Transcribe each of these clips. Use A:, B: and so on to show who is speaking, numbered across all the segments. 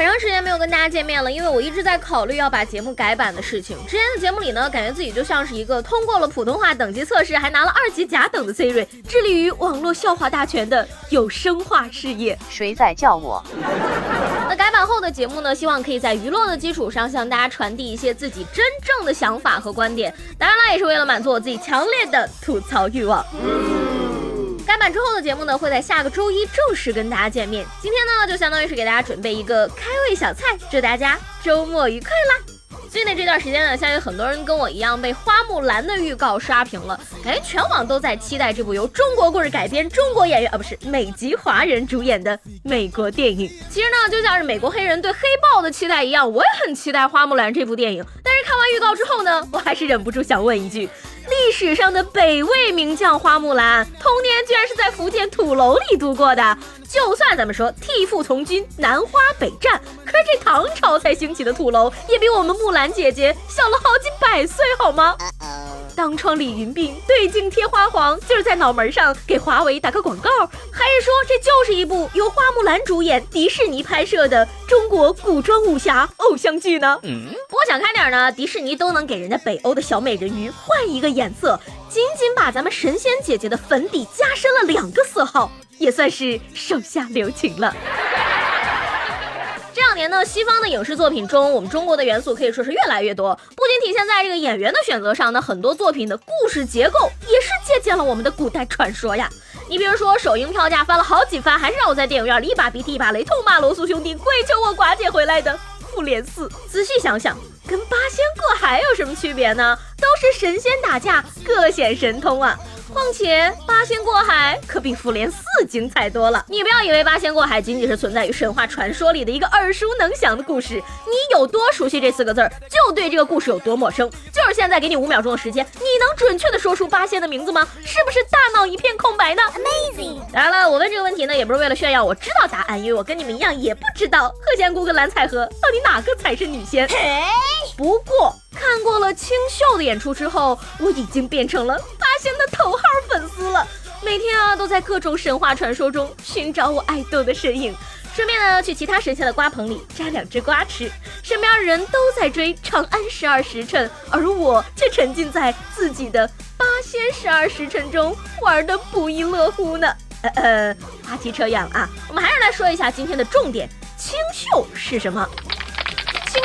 A: 很长时间没有跟大家见面了，因为我一直在考虑要把节目改版的事情。之前的节目里呢，感觉自己就像是一个通过了普通话等级测试，还拿了二级甲等的 Siri，致力于网络笑话大全的有声化事业。
B: 谁在叫我？
A: 那改版后的节目呢，希望可以在娱乐的基础上向大家传递一些自己真正的想法和观点。当然了，也是为了满足我自己强烈的吐槽欲望。改版之后的节目呢，会在下个周一正式跟大家见面。今天呢，就相当于是给大家准备一个开胃小菜，祝大家周末愉快啦！最近这段时间呢，相信很多人跟我一样被《花木兰》的预告刷屏了，感觉全网都在期待这部由中国故事改编、中国演员啊不是美籍华人主演的美国电影。其实呢，就像是美国黑人对黑豹的期待一样，我也很期待《花木兰》这部电影。但是看完预告之后呢，我还是忍不住想问一句：历史上的北魏名将花木兰，童年居然是在福建土楼里度过的。就算咱们说替父从军，南花北战，可是这唐朝才兴起的土楼，也比我们木兰姐姐小了好几百岁，好吗？当窗理云鬓，对镜贴花黄，就是在脑门上给华为打个广告，还是说这就是一部由花木兰主演、迪士尼拍摄的中国古装武侠偶像剧呢？不过想开点呢，迪士尼都能给人家北欧的小美人鱼换一个色，仅仅把咱们神仙姐姐的粉底加深了两个色号。也算是手下留情了。这两年呢，西方的影视作品中，我们中国的元素可以说是越来越多，不仅体现在这个演员的选择上，那很多作品的故事结构也是借鉴了我们的古代传说呀。你比如说，首映票价翻了好几番，还是让我在电影院里一把鼻涕一把泪，痛骂罗素兄弟，跪求我寡姐回来的《复联四》。仔细想想，跟八仙过海有什么区别呢？都是神仙打架，各显神通啊。况且八仙过海可比复联四精彩多了。你不要以为八仙过海仅仅是存在于神话传说里的一个耳熟能详的故事，你有多熟悉这四个字儿，就对这个故事有多陌生。就是现在给你五秒钟的时间，你能准确的说出八仙的名字吗？是不是大脑一片空白呢？Amazing！当然了，我问这个问题呢，也不是为了炫耀我知道答案，因为我跟你们一样也不知道鹤仙姑跟蓝采和到底哪个才是女仙。不过看过了清秀的演出之后，我已经变成了八仙的头号粉丝了。每天啊，都在各种神话传说中寻找我爱豆的身影，顺便呢去其他神仙的瓜棚里摘两只瓜吃。身边的人都在追长安十二时辰，而我却沉浸在自己的八仙十二时辰中玩的不亦乐乎呢。呃呃，话题扯远了啊，我们还是来说一下今天的重点：清秀是什么？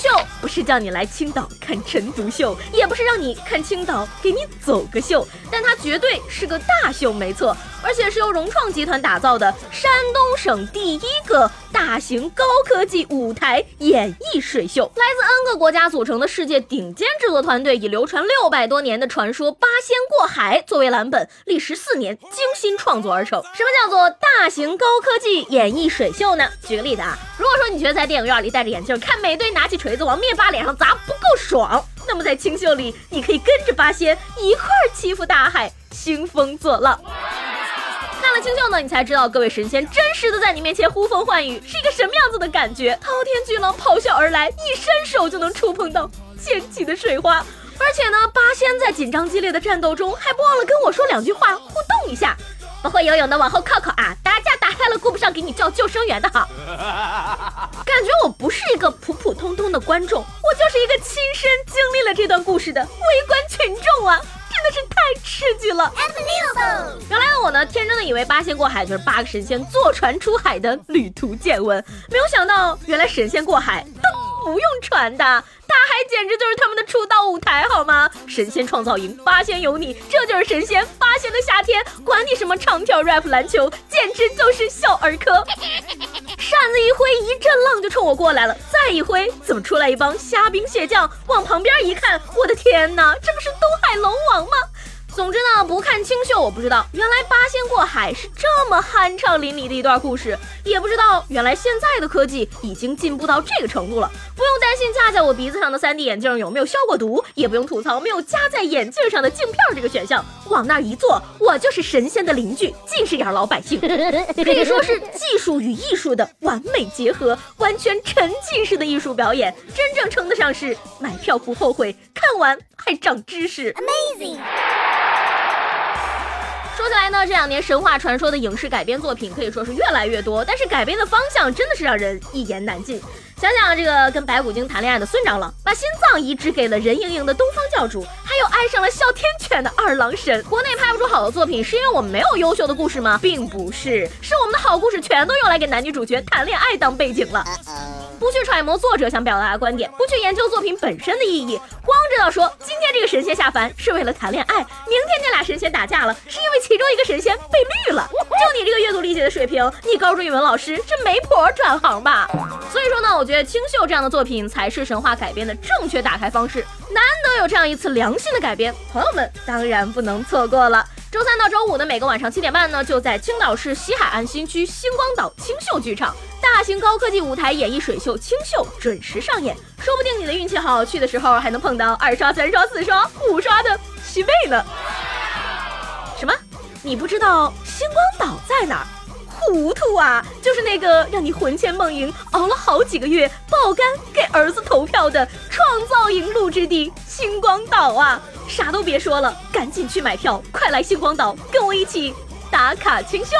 A: 秀不是叫你来青岛看陈独秀，也不是让你看青岛给你走个秀，但它绝对是个大秀，没错，而且是由融创集团打造的山东省第一个大型高科技舞台演绎水秀，来自 N 个国家组成的世界顶尖制作团队，以流传六百多年的传说《八仙过海》作为蓝本，历时四年精心创作而成。什么叫做大型高科技演绎水秀呢？举个例子啊，如果说你觉得在电影院里戴着眼镜看美队拿起锤子往灭霸脸上砸不够爽，那么在清秀里，你可以跟着八仙一块儿欺负大海，兴风作浪。清秀呢，你才知道各位神仙真实的在你面前呼风唤雨是一个什么样子的感觉。滔天巨浪咆哮而来，一伸手就能触碰到溅起的水花。而且呢，八仙在紧张激烈的战斗中还不忘了跟我说两句话，互动一下。不会游泳的往后靠靠啊！打架打嗨了，顾不上给你叫救生员的哈。感觉我不是一个普普通通的观众，我就是一个亲身经历了这段故事的围观群众啊！真的是太刺激了。原来的我呢，天真的以为八仙过海就是八个神仙坐船出海的旅途见闻，没有想到原来神仙过海都不用船的。大海简直就是他们的出道舞台，好吗？神仙创造营，八仙有你，这就是神仙八仙的夏天。管你什么唱跳、rap、篮球，简直就是小儿科。扇子一挥，一阵浪就冲我过来了。再一挥，怎么出来一帮虾兵蟹将？往旁边一看，我的天哪，这不是东海龙王吗？总之呢，不看清秀，我不知道原来八仙过海是这么酣畅淋漓的一段故事，也不知道原来现在的科技已经进步到这个程度了，不用担心架在我鼻子上的 3D 眼镜有没有消过毒，也不用吐槽没有夹在眼镜上的镜片这个选项，往那一坐，我就是神仙的邻居，近视眼老百姓，可以说是技术与艺术的完美结合，完全沉浸式的艺术表演，真正称得上是买票不后悔，看完还长知识，Amazing。说起来呢，这两年神话传说的影视改编作品可以说是越来越多，但是改编的方向真的是让人一言难尽。想想这个跟白骨精谈恋爱的孙长老，把心脏移植给了任盈盈的东方教主，还有爱上了哮天犬的二郎神。国内拍不出好的作品，是因为我们没有优秀的故事吗？并不是，是我们的好故事全都用来给男女主角谈恋爱当背景了。不去揣摩作者想表达的观点，不去研究作品本身的意义，光知道说今天这个神仙下凡是为了谈恋爱，明天这俩神仙打架了，是因为其中一个神仙被绿了。就你这个阅读理解的水平，你高中语文老师是媒婆转行吧？所以说呢，我觉得清秀这样的作品才是神话改编的正确打开方式。难得有这样一次良心的改编，朋友们当然不能错过了。周三到周五的每个晚上七点半呢，就在青岛市西海岸新区星光岛清秀剧场。大型高科技舞台演绎水秀《清秀》准时上演，说不定你的运气好，去的时候还能碰到二刷、三刷、四刷、五刷的七倍呢。什么？你不知道星光岛在哪儿？糊涂啊！就是那个让你魂牵梦萦、熬了好几个月、爆肝给儿子投票的创造营录制地星光岛啊！啥都别说了，赶紧去买票，快来星光岛跟我一起打卡清秀。